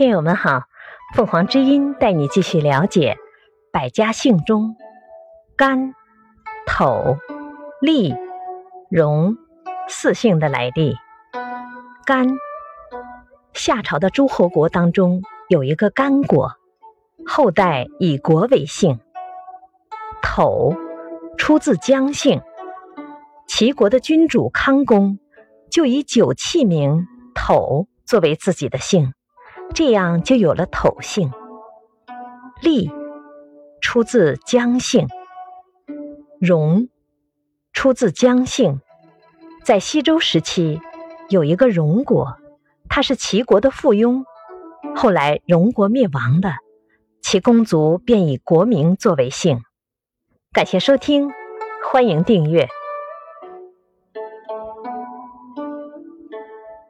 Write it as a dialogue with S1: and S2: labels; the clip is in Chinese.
S1: 听友们好，凤凰之音带你继续了解百家姓中甘、斗、厉、荣四姓的来历。甘，夏朝的诸侯国当中有一个甘国，后代以国为姓。丑，出自姜姓，齐国的君主康公就以酒器名斗作为自己的姓。这样就有了斗姓。厉出自姜姓，荣出自姜姓。在西周时期，有一个荣国，他是齐国的附庸。后来荣国灭亡了，其公族便以国名作为姓。感谢收听，欢迎订阅。